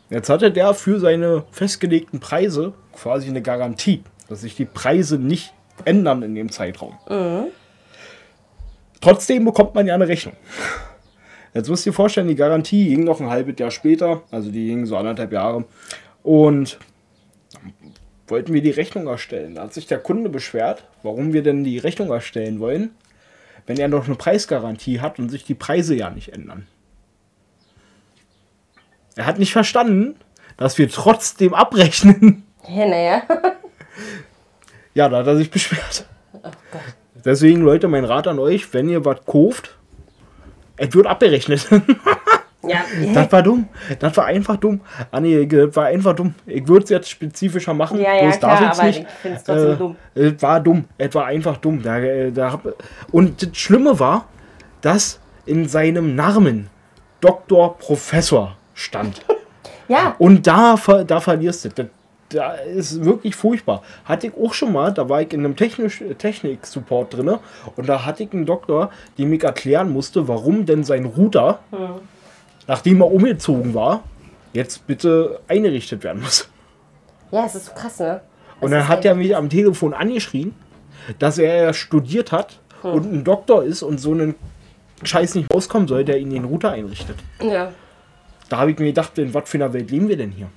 Jetzt hatte der für seine festgelegten Preise quasi eine Garantie, dass sich die Preise nicht ändern in dem Zeitraum. Mhm. Trotzdem bekommt man ja eine Rechnung. Jetzt musst du dir vorstellen, die Garantie ging noch ein halbes Jahr später, also die ging so anderthalb Jahre. Und wollten wir die Rechnung erstellen. Da hat sich der Kunde beschwert, warum wir denn die Rechnung erstellen wollen, wenn er noch eine Preisgarantie hat und sich die Preise ja nicht ändern. Er hat nicht verstanden, dass wir trotzdem abrechnen. Ja, naja. ja, da hat er sich beschwert. Oh Deswegen, Leute, mein Rat an euch, wenn ihr was kauft, es wird abgerechnet. Ja. Das war dumm. Das war einfach dumm. Ah, nee, das war einfach dumm. Ich würde es jetzt spezifischer machen. Ja, ja, klar, aber nicht. ich finde es trotzdem äh, dumm. Es war dumm. Es war einfach dumm. Da, äh, da, und das Schlimme war, dass in seinem Namen Doktor Professor stand. ja. Und da, da verlierst du. Das, da ist wirklich furchtbar. Hatte ich auch schon mal, da war ich in einem Technisch, Technik-Support drin und da hatte ich einen Doktor, der mir erklären musste, warum denn sein Router, nachdem er umgezogen war, jetzt bitte eingerichtet werden muss. Ja, es ist so krass, ne? Und Es dann hat er mich am Telefon angeschrien, dass er ja studiert hat und ein Doktor ist und so einen Scheiß nicht rauskommen soll, der ihn den Router einrichtet. Ja. Da habe ich mir gedacht, in was für einer Welt leben wir denn hier?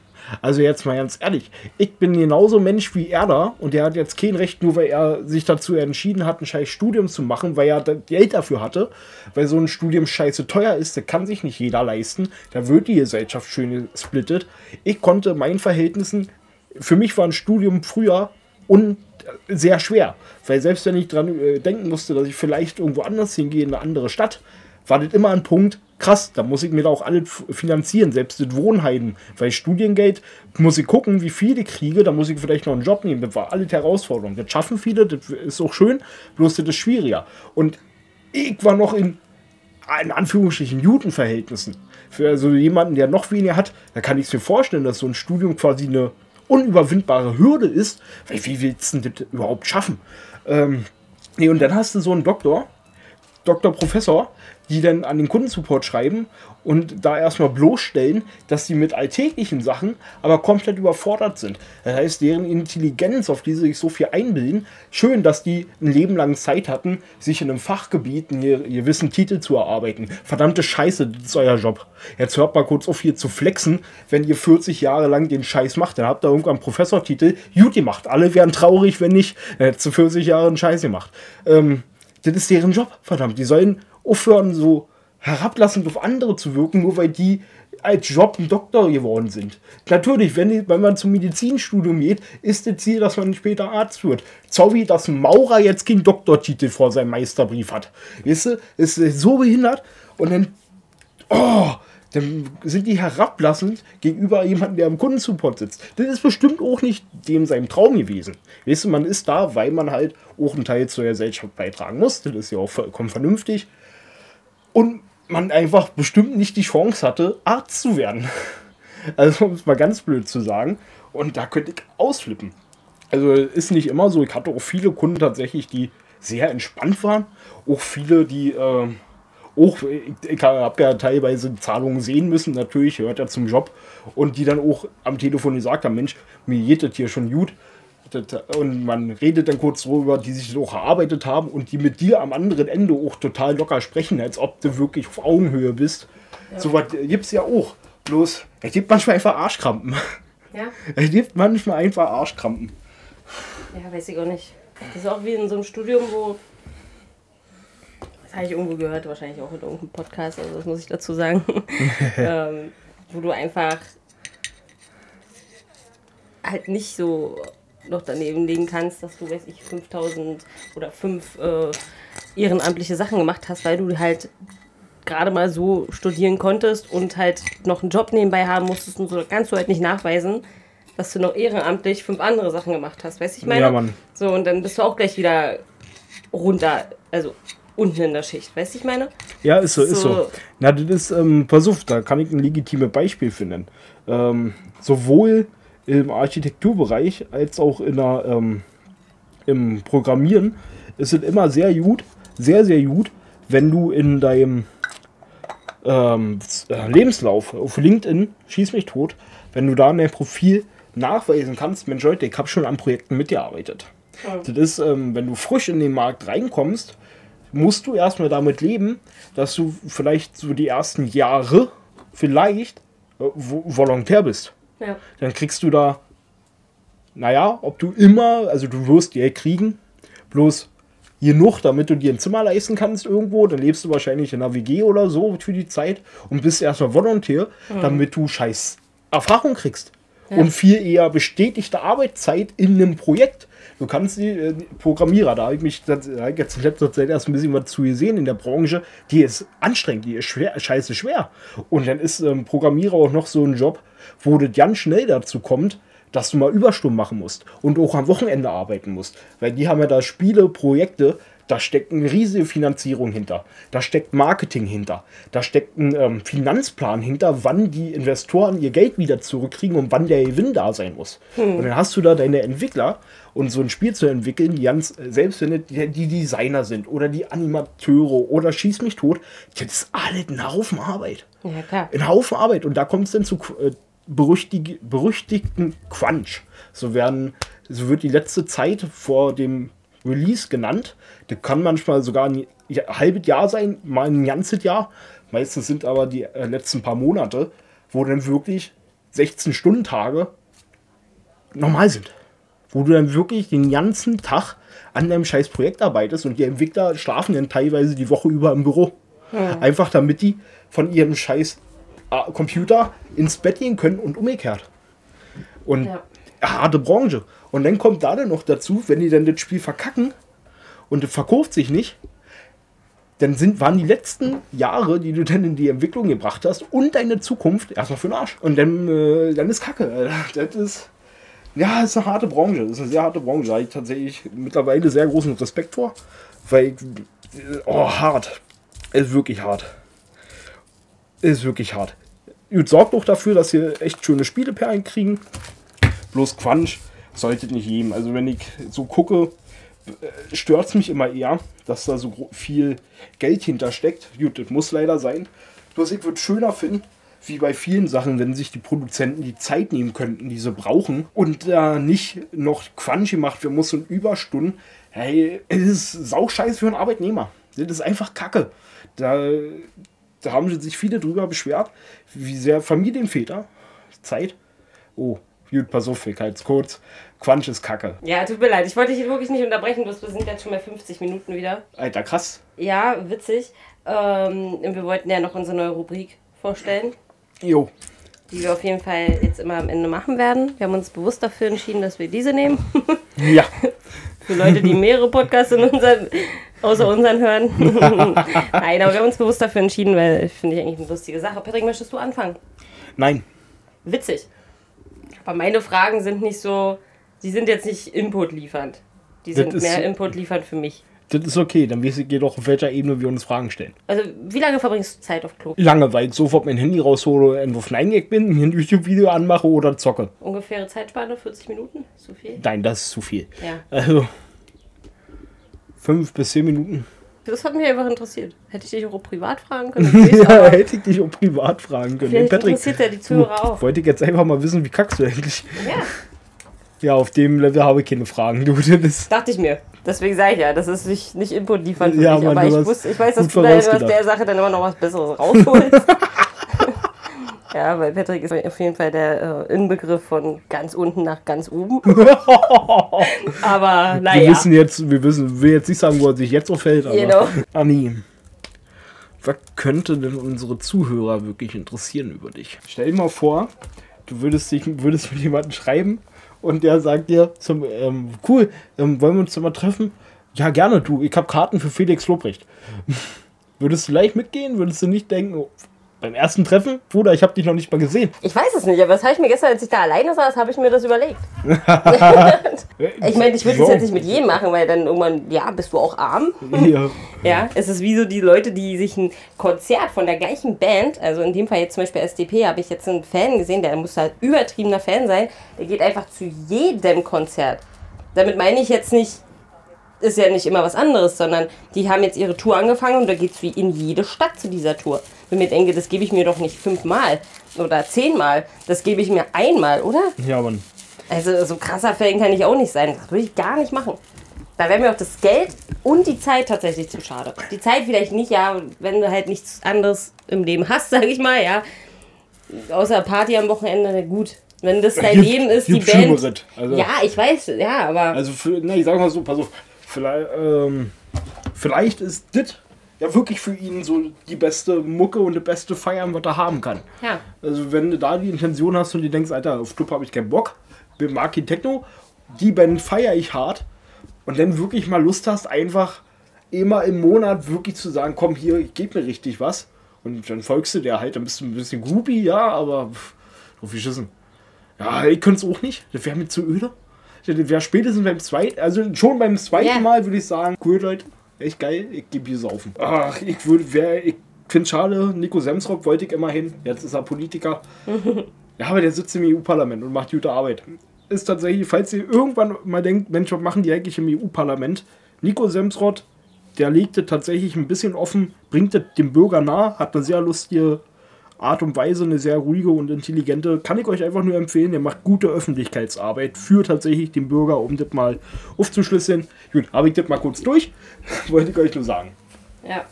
Also jetzt mal ganz ehrlich, ich bin genauso Mensch wie er da und der hat jetzt kein Recht, nur weil er sich dazu entschieden hat, ein scheiß Studium zu machen, weil er Geld dafür hatte, weil so ein Studium scheiße teuer ist, das kann sich nicht jeder leisten, da wird die Gesellschaft schön gesplittet. Ich konnte meinen Verhältnissen, für mich war ein Studium früher und sehr schwer, weil selbst wenn ich dran äh, denken musste, dass ich vielleicht irgendwo anders hingehe, in eine andere Stadt, war das immer ein Punkt, krass, da muss ich mir da auch alles finanzieren, selbst das Wohnheim, weil Studiengeld muss ich gucken, wie viel ich kriege, da muss ich vielleicht noch einen Job nehmen, das war alles Herausforderung. Das schaffen viele, das ist auch schön, bloß das ist schwieriger. Und ich war noch in, in Anführungsstrichen, Judenverhältnissen. Für so jemanden, der noch weniger hat, da kann ich es mir vorstellen, dass so ein Studium quasi eine unüberwindbare Hürde ist, weil wie willst du das überhaupt schaffen? Ähm, nee, und dann hast du so einen Doktor, Doktor, Professor, die dann an den Kundensupport schreiben und da erstmal bloßstellen, dass sie mit alltäglichen Sachen aber komplett überfordert sind. Das heißt, deren Intelligenz, auf die sie sich so viel einbilden, schön, dass die ein Leben lang Zeit hatten, sich in einem Fachgebiet einen ge- gewissen Titel zu erarbeiten. Verdammte Scheiße, das ist euer Job. Jetzt hört mal kurz auf hier zu flexen, wenn ihr 40 Jahre lang den Scheiß macht, dann habt ihr irgendwann einen Professortitel, gut gemacht. Alle wären traurig, wenn nicht, dann hättest du 40 Jahre einen Scheiß gemacht. Ähm, das ist deren Job, verdammt. Die sollen aufhören, so herablassend auf andere zu wirken, nur weil die als Job ein Doktor geworden sind. Natürlich, wenn, wenn man zum Medizinstudium geht, ist das Ziel, dass man später Arzt wird. Sorry, dass ein Maurer jetzt keinen Doktortitel vor seinem Meisterbrief hat. Weißt du, ist so behindert und dann, oh, dann sind die herablassend gegenüber jemandem, der im Kundensupport sitzt. Das ist bestimmt auch nicht dem sein Traum gewesen. Weißt du, man ist da, weil man halt auch einen Teil zur Gesellschaft beitragen muss. Das ist ja auch vollkommen vernünftig. Und man einfach bestimmt nicht die Chance hatte, Arzt zu werden. Also, um es mal ganz blöd zu sagen. Und da könnte ich ausflippen. Also, ist nicht immer so. Ich hatte auch viele Kunden tatsächlich, die sehr entspannt waren. Auch viele, die. ähm, auch, ich, habe ja teilweise Zahlungen sehen müssen, natürlich, gehört ja zum Job. Und die dann auch am Telefon gesagt haben: Mensch, mir geht das hier schon gut. Und man redet dann kurz darüber, die sich auch erarbeitet haben und die mit dir am anderen Ende auch total locker sprechen, als ob du wirklich auf Augenhöhe bist. So was gibt es ja auch. Bloß, es gibt manchmal einfach Arschkrampen. Ja? Es gibt manchmal einfach Arschkrampen. Ja, weiß ich auch nicht. Das ist auch wie in so einem Studium, wo. Das habe ich irgendwo gehört, wahrscheinlich auch in irgendeinem Podcast, also das muss ich dazu sagen. ähm, wo du einfach halt nicht so noch daneben legen kannst, dass du, weiß ich, 5000 oder 5 äh, ehrenamtliche Sachen gemacht hast, weil du halt gerade mal so studieren konntest und halt noch einen Job nebenbei haben musstest und so kannst du halt nicht nachweisen, dass du noch ehrenamtlich fünf andere Sachen gemacht hast. Weißt du, ich meine? Ja, Mann. So, und dann bist du auch gleich wieder runter, also unten in der Schicht. Weißt du, ich meine? Ja, ist so, ist so. So. Na, das ist, ähm, auf, da kann ich ein legitimes Beispiel finden. Ähm, sowohl im Architekturbereich als auch in der, ähm, im Programmieren ist es immer sehr gut, sehr, sehr gut, wenn du in deinem ähm, äh, Lebenslauf auf LinkedIn, schieß mich tot, wenn du da in deinem Profil nachweisen kannst, Mensch Leute, ich habe schon an Projekten mitgearbeitet. Das ist, ähm, wenn du frisch in den Markt reinkommst, musst du erstmal damit leben, dass du vielleicht so die ersten Jahre vielleicht äh, Vo- Volontär bist. Ja. Dann kriegst du da, naja, ob du immer, also du wirst Geld kriegen, bloß genug, damit du dir ein Zimmer leisten kannst irgendwo, dann lebst du wahrscheinlich in einer WG oder so für die Zeit und bist erstmal Volontär, damit du scheiß Erfahrung kriegst. Und viel eher bestätigte Arbeitszeit in einem Projekt. Du kannst die äh, Programmierer, da habe ich mich das- da jetzt in letzter Zeit erst ein bisschen was zu gesehen in der Branche, die ist anstrengend, die ist schwer, scheiße schwer. Und dann ist ähm, Programmierer auch noch so ein Job, wo das ganz schnell dazu kommt, dass du mal Überstunden machen musst und auch am Wochenende arbeiten musst. Weil die haben ja da Spiele, Projekte, Da steckt eine riesige Finanzierung hinter. Da steckt Marketing hinter. Da steckt ein ähm, Finanzplan hinter, wann die Investoren ihr Geld wieder zurückkriegen und wann der Gewinn da sein muss. Und dann hast du da deine Entwickler und so ein Spiel zu entwickeln, die ganz, selbst wenn die, die Designer sind oder die Animateure oder schieß mich tot, das ist alles ein Haufen Arbeit. Ja, klar. Ein Haufen Arbeit. Und da kommt es dann zu äh, berüchtig, berüchtigten Crunch. So werden, so wird die letzte Zeit vor dem Release genannt. Das kann manchmal sogar ein ja- halbes Jahr sein, mal ein ganzes Jahr. Meistens sind aber die äh, letzten paar Monate, wo dann wirklich 16-Stunden-Tage normal sind. Wo du dann wirklich den ganzen Tag an deinem scheiß Projekt arbeitest und die Entwickler schlafen dann teilweise die Woche über im Büro. Einfach damit die von ihrem scheiß Computer ins Bett gehen können und umgekehrt. Und Ja. harte Branche. Und dann kommt da dann noch dazu, wenn die dann das Spiel verkacken und es verkauft sich nicht, dann sind, waren die letzten Jahre, die du dann in die Entwicklung gebracht hast und deine Zukunft erstmal für den Arsch. Und dann, äh, dann ist Kacke. Das ist, ja, das ist eine harte Branche. Das ist eine sehr harte Branche. Da habe ich tatsächlich mittlerweile sehr großen Respekt vor. Weil, ich, oh, hart. Ist wirklich hart. Ist wirklich hart. Gut, sorgt doch dafür, dass wir echt schöne Spieleperlen kriegen. Bloß Quatsch sollte nicht jedem. Also wenn ich so gucke, stört es mich immer eher, dass da so viel Geld hintersteckt. Gut, das muss leider sein. Bloß ich würde schöner finden, wie bei vielen Sachen, wenn sich die Produzenten die Zeit nehmen könnten, die sie brauchen und da nicht noch Quatsch gemacht werden muss und Überstunden. Hey, es ist sauscheiß für einen Arbeitnehmer. Das ist einfach Kacke. Da, da haben sich viele drüber beschwert, wie sehr Familienväter Zeit. Oh, gut, pass auf, ich halt's kurz. Quatsch ist Kacke. Ja, tut mir leid. Ich wollte dich wirklich nicht unterbrechen, bloß wir sind jetzt schon bei 50 Minuten wieder. Alter, krass. Ja, witzig. Ähm, wir wollten ja noch unsere neue Rubrik vorstellen, Jo. die wir auf jeden Fall jetzt immer am Ende machen werden. Wir haben uns bewusst dafür entschieden, dass wir diese nehmen. Ja. Für Leute, die mehrere Podcasts in unseren, außer unseren hören. Nein, aber wir haben uns bewusst dafür entschieden, weil finde ich eigentlich eine lustige Sache. Patrick, möchtest du anfangen? Nein. Witzig. Aber meine Fragen sind nicht so, die sind jetzt nicht Input liefernd. Die sind mehr Input liefernd für mich. Das ist okay, dann weiß ich jedoch, auf welcher Ebene wir uns Fragen stellen. Also, wie lange verbringst du Zeit auf Klo? Lange, weil ich sofort mein Handy raushole, irgendwo Nein bin, mir ein YouTube-Video anmache oder zocke. Ungefähre Zeitspanne, 40 Minuten? Zu viel? Nein, das ist zu viel. Ja. Also, fünf bis zehn Minuten. Das hat mich einfach interessiert. Hätte ich dich auch privat fragen können? aber Hätte ich dich auch privat fragen können. Vielleicht Patrick, interessiert ja die Zuhörer auch. wollte ich jetzt einfach mal wissen, wie kackst du eigentlich? Ja, Ja, auf dem Level habe ich keine Fragen. Du, das dachte ich mir. Deswegen sage ich ja, das ist nicht, nicht Input liefern für Ja, mich. Mann, aber ich, wusste, ich weiß, dass du da aus der Sache dann immer noch was Besseres rausholst. ja, weil Patrick ist auf jeden Fall der äh, Inbegriff von ganz unten nach ganz oben. aber wir naja. wissen jetzt, wir wissen, will jetzt nicht sagen, wo er sich jetzt auffällt, aber. Genau. Anni, was könnte denn unsere Zuhörer wirklich interessieren über dich? Stell dir mal vor, du würdest, dich, würdest mit jemandem schreiben und der sagt dir zum, ähm, cool, ähm, wollen wir uns mal treffen? Ja, gerne, du, ich habe Karten für Felix Lobrecht. würdest du gleich mitgehen? Würdest du nicht denken, oh, beim ersten Treffen, Bruder, ich habe dich noch nicht mal gesehen. Ich weiß es nicht, aber das habe ich mir gestern, als ich da alleine saß, habe ich mir das überlegt. Ich meine, ich würde das So. jetzt nicht mit jedem machen, weil dann irgendwann, ja, bist du auch arm? Ja. Ja, es ist wie so die Leute, die sich ein Konzert von der gleichen Band, also in dem Fall jetzt zum Beispiel SDP, habe ich jetzt einen Fan gesehen, der muss halt übertriebener Fan sein, der geht einfach zu jedem Konzert. Damit meine ich jetzt nicht, ist ja nicht immer was anderes, sondern die haben jetzt ihre Tour angefangen und da geht's wie in jede Stadt zu dieser Tour. Wenn mir denke, das gebe ich mir doch nicht fünfmal oder zehnmal, das gebe ich mir einmal, oder? ja, Mann. Also so krasser Fan kann ich auch nicht sein. Das würde ich gar nicht machen. Da wäre mir auch das Geld und die Zeit tatsächlich zu schade. Die Zeit vielleicht nicht, ja, wenn du halt nichts anderes im Leben hast, sage ich mal, ja. Außer Party am Wochenende, gut. Wenn das dein Leben ist, die Band. Also- ja, ich weiß, ja, aber Also, für, na, ich sag mal so, pass auf, vielleicht, ähm, vielleicht ist das ja wirklich für ihn so die beste Mucke und die beste Feiern, was er haben kann. ja. Also, wenn du da die Intention hast und die denkst, Alter, auf Club habe ich keinen Bock, bin- mag die Techno, die Band feiere ich hart und dann wirklich mal Lust hast, einfach immer im Monat wirklich zu sagen, komm hier, ich gebe mir richtig was. Und dann folgst du der halt, dann bist du ein bisschen groupie, ja, aber pff, drauf geschissen. Ja, ich könnte es auch nicht. Das wäre mir zu öde. Das wäre spätestens beim zweiten, also schon beim zweiten Ja. Mal würde ich sagen, cool Leute, Echt geil. Ich gebe hier saufen. Ach, ich würde, wer, ich finde schade, Nico Semsrock wollte ich immer hin. Jetzt ist er Politiker. ja, aber der sitzt im EU-Parlament und macht gute Arbeit. Ist tatsächlich, falls ihr irgendwann mal denkt, Mensch, was machen die eigentlich im EU-Parlament? Nico Semsrott, der legt es tatsächlich ein bisschen offen, bringt es dem Bürger nah, hat eine sehr lustige Art und Weise, eine sehr ruhige und intelligente. Kann ich euch einfach nur empfehlen. Der macht gute Öffentlichkeitsarbeit für tatsächlich den Bürger, um das mal aufzuschlüsseln. Gut, habe ich das mal kurz durch. Wollte ich euch nur sagen. Ja,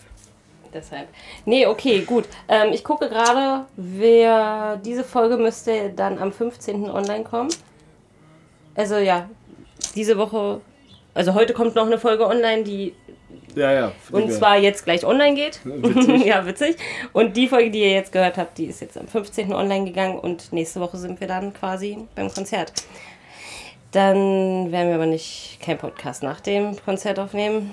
deshalb. Nee, okay, gut. Ähm, ich gucke gerade, wer diese Folge müsste dann am 15. online kommen. Also ja, diese Woche, also heute kommt noch eine Folge online, die Ja, ja. und zwar jetzt gleich online geht. Witzig. ja, witzig. Und die Folge, die ihr jetzt gehört habt, die ist jetzt am 15. online gegangen und nächste Woche sind wir dann quasi beim Konzert. Dann werden wir aber nicht kein Podcast nach dem Konzert aufnehmen.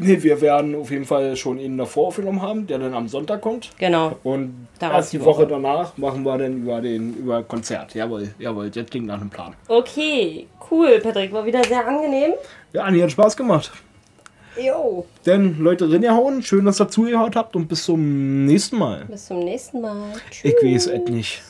Nee, wir werden auf jeden Fall schon ihn davor aufgenommen haben, der dann am Sonntag kommt. Genau. Und Darauf erst die die Woche Woche. danach machen wir dann über den über Konzert. Jawohl, jawohl, das klingt nach einem Plan. Okay, cool, Patrick. War wieder sehr angenehm. Ja, Anni hat Spaß gemacht. Jo. Denn Leute, reingehauen, schön, dass ihr zugehört habt und bis zum nächsten Mal. Bis zum nächsten Mal. Tschüss. Ich weiß es nicht.